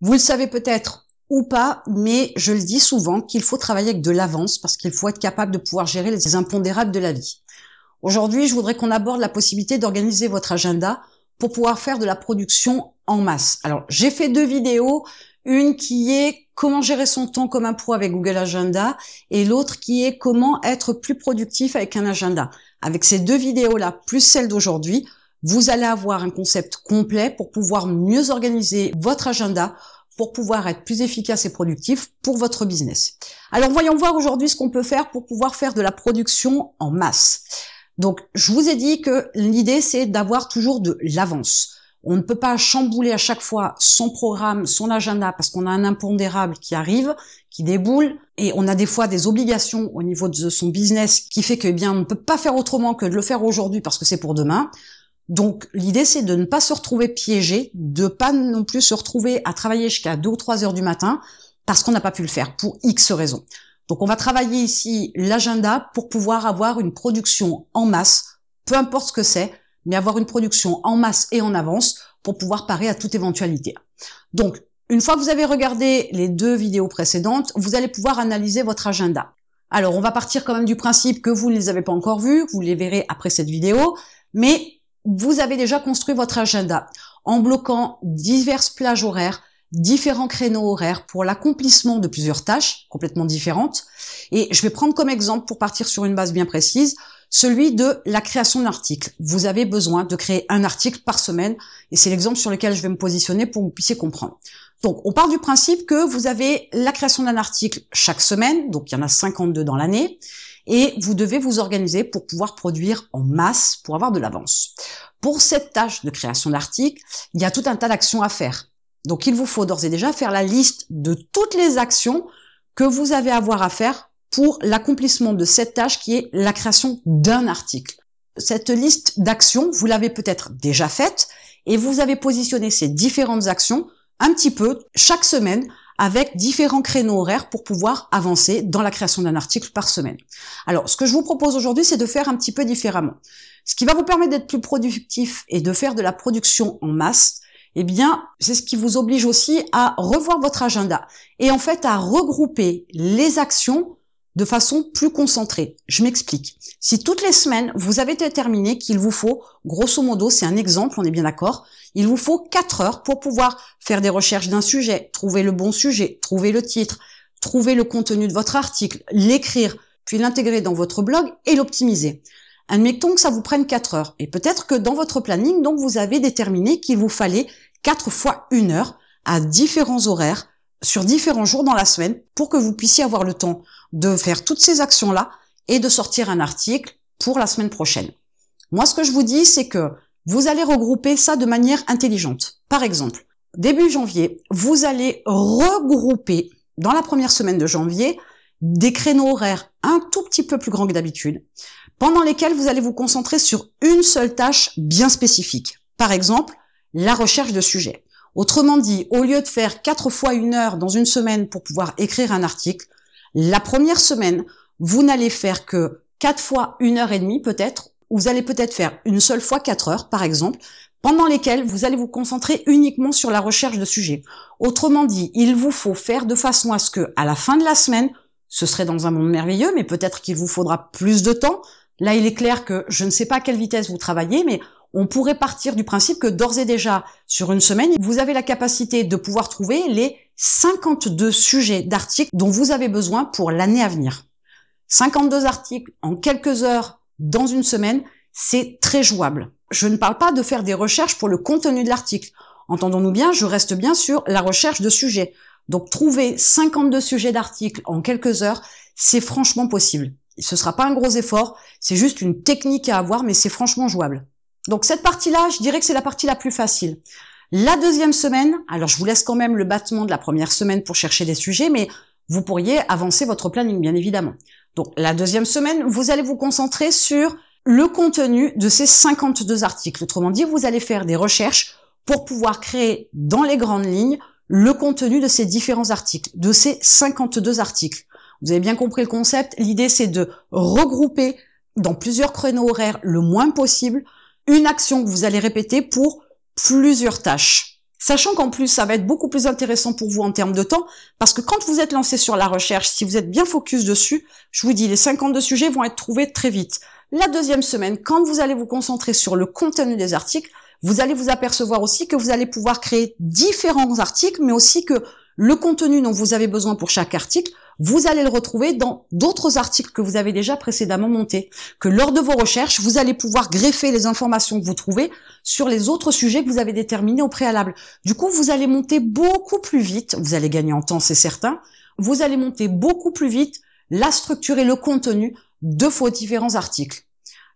Vous le savez peut-être ou pas, mais je le dis souvent qu'il faut travailler avec de l'avance parce qu'il faut être capable de pouvoir gérer les impondérables de la vie. Aujourd'hui, je voudrais qu'on aborde la possibilité d'organiser votre agenda pour pouvoir faire de la production en masse. Alors, j'ai fait deux vidéos, une qui est comment gérer son temps comme un pro avec Google Agenda et l'autre qui est comment être plus productif avec un agenda. Avec ces deux vidéos-là, plus celle d'aujourd'hui, vous allez avoir un concept complet pour pouvoir mieux organiser votre agenda pour pouvoir être plus efficace et productif pour votre business. Alors voyons voir aujourd'hui ce qu'on peut faire pour pouvoir faire de la production en masse. Donc je vous ai dit que l'idée c'est d'avoir toujours de l'avance. On ne peut pas chambouler à chaque fois son programme, son agenda, parce qu'on a un impondérable qui arrive, qui déboule, et on a des fois des obligations au niveau de son business qui fait que, eh bien, on ne peut pas faire autrement que de le faire aujourd'hui parce que c'est pour demain. Donc, l'idée, c'est de ne pas se retrouver piégé, de pas non plus se retrouver à travailler jusqu'à 2 ou 3 heures du matin parce qu'on n'a pas pu le faire pour X raisons. Donc, on va travailler ici l'agenda pour pouvoir avoir une production en masse, peu importe ce que c'est, mais avoir une production en masse et en avance pour pouvoir parer à toute éventualité. Donc, une fois que vous avez regardé les deux vidéos précédentes, vous allez pouvoir analyser votre agenda. Alors, on va partir quand même du principe que vous ne les avez pas encore vus, vous les verrez après cette vidéo, mais vous avez déjà construit votre agenda en bloquant diverses plages horaires, différents créneaux horaires pour l'accomplissement de plusieurs tâches complètement différentes. Et je vais prendre comme exemple, pour partir sur une base bien précise, celui de la création d'articles. Vous avez besoin de créer un article par semaine et c'est l'exemple sur lequel je vais me positionner pour que vous puissiez comprendre. Donc, on part du principe que vous avez la création d'un article chaque semaine, donc il y en a 52 dans l'année, et vous devez vous organiser pour pouvoir produire en masse, pour avoir de l'avance. Pour cette tâche de création d'article, il y a tout un tas d'actions à faire. Donc, il vous faut d'ores et déjà faire la liste de toutes les actions que vous avez à avoir à faire pour l'accomplissement de cette tâche qui est la création d'un article. Cette liste d'actions, vous l'avez peut-être déjà faite et vous avez positionné ces différentes actions un petit peu chaque semaine avec différents créneaux horaires pour pouvoir avancer dans la création d'un article par semaine. Alors, ce que je vous propose aujourd'hui, c'est de faire un petit peu différemment. Ce qui va vous permettre d'être plus productif et de faire de la production en masse, eh bien, c'est ce qui vous oblige aussi à revoir votre agenda et en fait à regrouper les actions de façon plus concentrée. Je m'explique. Si toutes les semaines, vous avez déterminé qu'il vous faut, grosso modo, c'est un exemple, on est bien d'accord, il vous faut 4 heures pour pouvoir faire des recherches d'un sujet, trouver le bon sujet, trouver le titre, trouver le contenu de votre article, l'écrire, puis l'intégrer dans votre blog et l'optimiser. Admettons que ça vous prenne 4 heures. Et peut-être que dans votre planning, donc, vous avez déterminé qu'il vous fallait 4 fois 1 heure à différents horaires sur différents jours dans la semaine pour que vous puissiez avoir le temps de faire toutes ces actions-là et de sortir un article pour la semaine prochaine. Moi, ce que je vous dis, c'est que vous allez regrouper ça de manière intelligente. Par exemple, début janvier, vous allez regrouper dans la première semaine de janvier des créneaux horaires un tout petit peu plus grands que d'habitude, pendant lesquels vous allez vous concentrer sur une seule tâche bien spécifique. Par exemple, la recherche de sujets. Autrement dit, au lieu de faire quatre fois une heure dans une semaine pour pouvoir écrire un article, la première semaine, vous n'allez faire que quatre fois une heure et demie peut-être, ou vous allez peut-être faire une seule fois quatre heures par exemple, pendant lesquelles vous allez vous concentrer uniquement sur la recherche de sujets. Autrement dit, il vous faut faire de façon à ce que, à la fin de la semaine, ce serait dans un monde merveilleux, mais peut-être qu'il vous faudra plus de temps. Là, il est clair que je ne sais pas à quelle vitesse vous travaillez, mais on pourrait partir du principe que d'ores et déjà, sur une semaine, vous avez la capacité de pouvoir trouver les 52 sujets d'articles dont vous avez besoin pour l'année à venir. 52 articles en quelques heures dans une semaine, c'est très jouable. Je ne parle pas de faire des recherches pour le contenu de l'article. Entendons-nous bien, je reste bien sur la recherche de sujets. Donc trouver 52 sujets d'articles en quelques heures, c'est franchement possible. Ce sera pas un gros effort, c'est juste une technique à avoir, mais c'est franchement jouable. Donc cette partie-là, je dirais que c'est la partie la plus facile. La deuxième semaine, alors je vous laisse quand même le battement de la première semaine pour chercher des sujets, mais vous pourriez avancer votre planning, bien évidemment. Donc la deuxième semaine, vous allez vous concentrer sur le contenu de ces 52 articles. Autrement dit, vous allez faire des recherches pour pouvoir créer dans les grandes lignes le contenu de ces différents articles, de ces 52 articles. Vous avez bien compris le concept. L'idée, c'est de regrouper dans plusieurs créneaux horaires le moins possible une action que vous allez répéter pour plusieurs tâches. Sachant qu'en plus, ça va être beaucoup plus intéressant pour vous en termes de temps, parce que quand vous êtes lancé sur la recherche, si vous êtes bien focus dessus, je vous dis, les 52 sujets vont être trouvés très vite. La deuxième semaine, quand vous allez vous concentrer sur le contenu des articles, vous allez vous apercevoir aussi que vous allez pouvoir créer différents articles, mais aussi que le contenu dont vous avez besoin pour chaque article, vous allez le retrouver dans d'autres articles que vous avez déjà précédemment montés. Que lors de vos recherches, vous allez pouvoir greffer les informations que vous trouvez sur les autres sujets que vous avez déterminés au préalable. Du coup, vous allez monter beaucoup plus vite. Vous allez gagner en temps, c'est certain. Vous allez monter beaucoup plus vite la structure et le contenu de vos différents articles.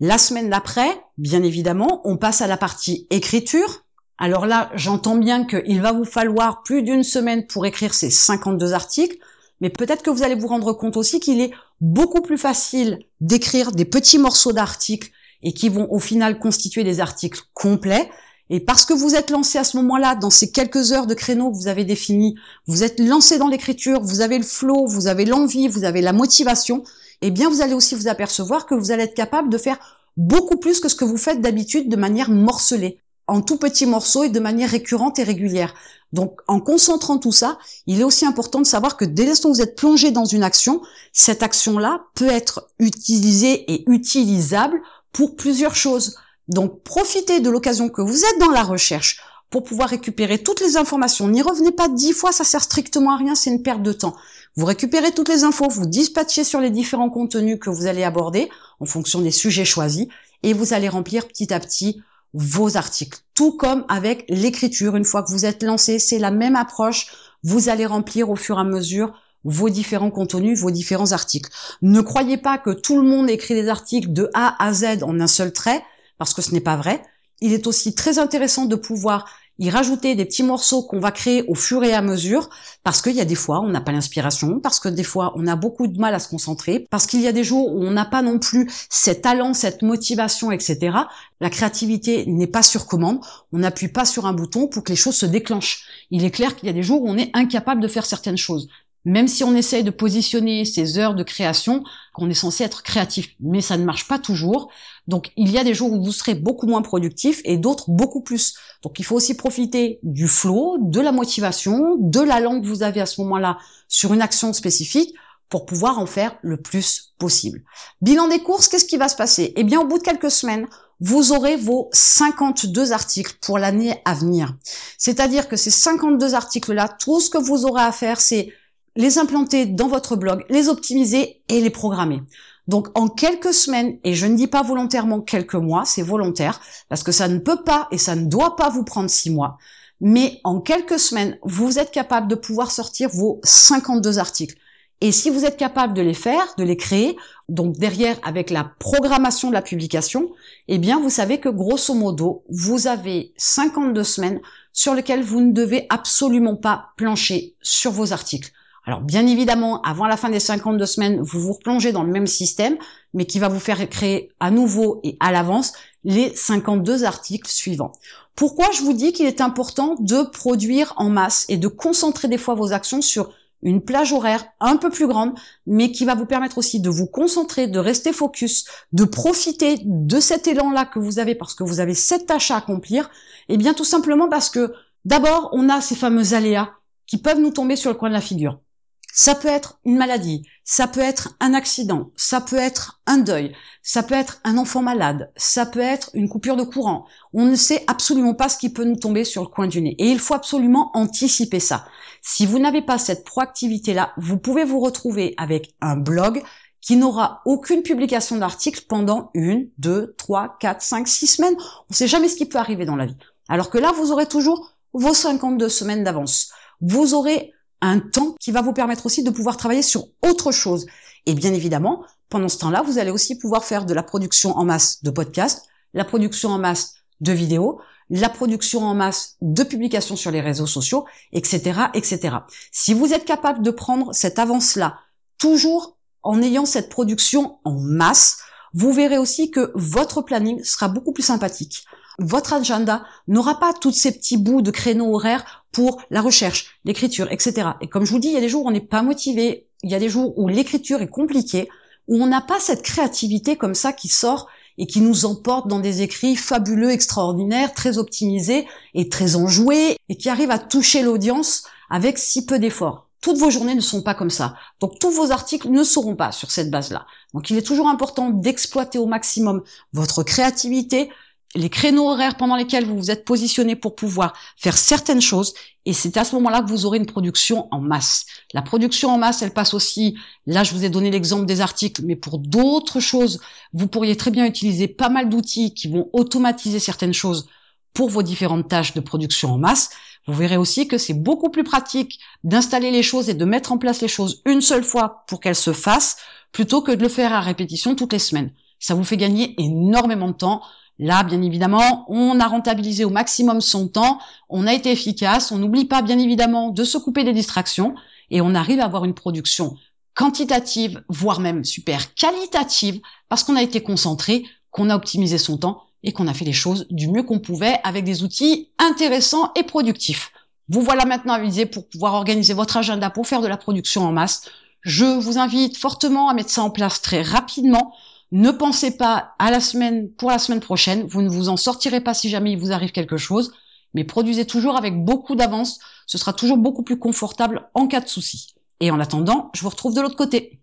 La semaine d'après, bien évidemment, on passe à la partie écriture. Alors là, j'entends bien qu'il va vous falloir plus d'une semaine pour écrire ces 52 articles. Mais peut-être que vous allez vous rendre compte aussi qu'il est beaucoup plus facile d'écrire des petits morceaux d'articles et qui vont au final constituer des articles complets. Et parce que vous êtes lancé à ce moment-là, dans ces quelques heures de créneau que vous avez défini, vous êtes lancé dans l'écriture, vous avez le flow, vous avez l'envie, vous avez la motivation, eh bien vous allez aussi vous apercevoir que vous allez être capable de faire beaucoup plus que ce que vous faites d'habitude de manière morcelée, en tout petits morceaux et de manière récurrente et régulière. Donc, en concentrant tout ça, il est aussi important de savoir que dès l'instant où vous êtes plongé dans une action, cette action-là peut être utilisée et utilisable pour plusieurs choses. Donc, profitez de l'occasion que vous êtes dans la recherche pour pouvoir récupérer toutes les informations. N'y revenez pas dix fois, ça sert strictement à rien, c'est une perte de temps. Vous récupérez toutes les infos, vous dispatchez sur les différents contenus que vous allez aborder en fonction des sujets choisis et vous allez remplir petit à petit vos articles. Tout comme avec l'écriture, une fois que vous êtes lancé, c'est la même approche. Vous allez remplir au fur et à mesure vos différents contenus, vos différents articles. Ne croyez pas que tout le monde écrit des articles de A à Z en un seul trait, parce que ce n'est pas vrai. Il est aussi très intéressant de pouvoir y rajouter des petits morceaux qu'on va créer au fur et à mesure, parce qu'il y a des fois on n'a pas l'inspiration, parce que des fois on a beaucoup de mal à se concentrer, parce qu'il y a des jours où on n'a pas non plus cet talent, cette motivation, etc. La créativité n'est pas sur commande, on n'appuie pas sur un bouton pour que les choses se déclenchent. Il est clair qu'il y a des jours où on est incapable de faire certaines choses même si on essaye de positionner ces heures de création, qu'on est censé être créatif, mais ça ne marche pas toujours. Donc il y a des jours où vous serez beaucoup moins productif et d'autres beaucoup plus. Donc il faut aussi profiter du flow, de la motivation, de la langue que vous avez à ce moment-là sur une action spécifique pour pouvoir en faire le plus possible. Bilan des courses, qu'est-ce qui va se passer? Eh bien au bout de quelques semaines, vous aurez vos 52 articles pour l'année à venir. C'est-à-dire que ces 52 articles-là, tout ce que vous aurez à faire, c'est les implanter dans votre blog, les optimiser et les programmer. Donc en quelques semaines, et je ne dis pas volontairement quelques mois, c'est volontaire, parce que ça ne peut pas et ça ne doit pas vous prendre six mois, mais en quelques semaines, vous êtes capable de pouvoir sortir vos 52 articles. Et si vous êtes capable de les faire, de les créer, donc derrière avec la programmation de la publication, eh bien vous savez que grosso modo, vous avez 52 semaines sur lesquelles vous ne devez absolument pas plancher sur vos articles. Alors bien évidemment, avant la fin des 52 semaines, vous vous replongez dans le même système, mais qui va vous faire créer à nouveau et à l'avance les 52 articles suivants. Pourquoi je vous dis qu'il est important de produire en masse et de concentrer des fois vos actions sur une plage horaire un peu plus grande, mais qui va vous permettre aussi de vous concentrer, de rester focus, de profiter de cet élan-là que vous avez parce que vous avez cette tâche à accomplir, et eh bien tout simplement parce que d'abord, on a ces fameux aléas qui peuvent nous tomber sur le coin de la figure. Ça peut être une maladie, ça peut être un accident, ça peut être un deuil, ça peut être un enfant malade, ça peut être une coupure de courant. On ne sait absolument pas ce qui peut nous tomber sur le coin du nez. Et il faut absolument anticiper ça. Si vous n'avez pas cette proactivité-là, vous pouvez vous retrouver avec un blog qui n'aura aucune publication d'article pendant une, deux, trois, quatre, cinq, six semaines. On ne sait jamais ce qui peut arriver dans la vie. Alors que là, vous aurez toujours vos 52 semaines d'avance. Vous aurez un temps qui va vous permettre aussi de pouvoir travailler sur autre chose. Et bien évidemment, pendant ce temps-là, vous allez aussi pouvoir faire de la production en masse de podcasts, la production en masse de vidéos, la production en masse de publications sur les réseaux sociaux, etc., etc. Si vous êtes capable de prendre cette avance-là, toujours en ayant cette production en masse, vous verrez aussi que votre planning sera beaucoup plus sympathique votre agenda n'aura pas tous ces petits bouts de créneaux horaires pour la recherche, l'écriture, etc. Et comme je vous dis, il y a des jours où on n'est pas motivé, il y a des jours où l'écriture est compliquée, où on n'a pas cette créativité comme ça qui sort et qui nous emporte dans des écrits fabuleux, extraordinaires, très optimisés et très enjoués et qui arrivent à toucher l'audience avec si peu d'efforts. Toutes vos journées ne sont pas comme ça. Donc tous vos articles ne seront pas sur cette base-là. Donc il est toujours important d'exploiter au maximum votre créativité, les créneaux horaires pendant lesquels vous vous êtes positionné pour pouvoir faire certaines choses et c'est à ce moment-là que vous aurez une production en masse. La production en masse, elle passe aussi, là je vous ai donné l'exemple des articles, mais pour d'autres choses, vous pourriez très bien utiliser pas mal d'outils qui vont automatiser certaines choses pour vos différentes tâches de production en masse. Vous verrez aussi que c'est beaucoup plus pratique d'installer les choses et de mettre en place les choses une seule fois pour qu'elles se fassent plutôt que de le faire à répétition toutes les semaines. Ça vous fait gagner énormément de temps Là, bien évidemment, on a rentabilisé au maximum son temps, on a été efficace, on n'oublie pas bien évidemment de se couper des distractions et on arrive à avoir une production quantitative, voire même super qualitative, parce qu'on a été concentré, qu'on a optimisé son temps et qu'on a fait les choses du mieux qu'on pouvait avec des outils intéressants et productifs. Vous voilà maintenant avisé pour pouvoir organiser votre agenda pour faire de la production en masse. Je vous invite fortement à mettre ça en place très rapidement. Ne pensez pas à la semaine pour la semaine prochaine. Vous ne vous en sortirez pas si jamais il vous arrive quelque chose. Mais produisez toujours avec beaucoup d'avance. Ce sera toujours beaucoup plus confortable en cas de souci. Et en attendant, je vous retrouve de l'autre côté.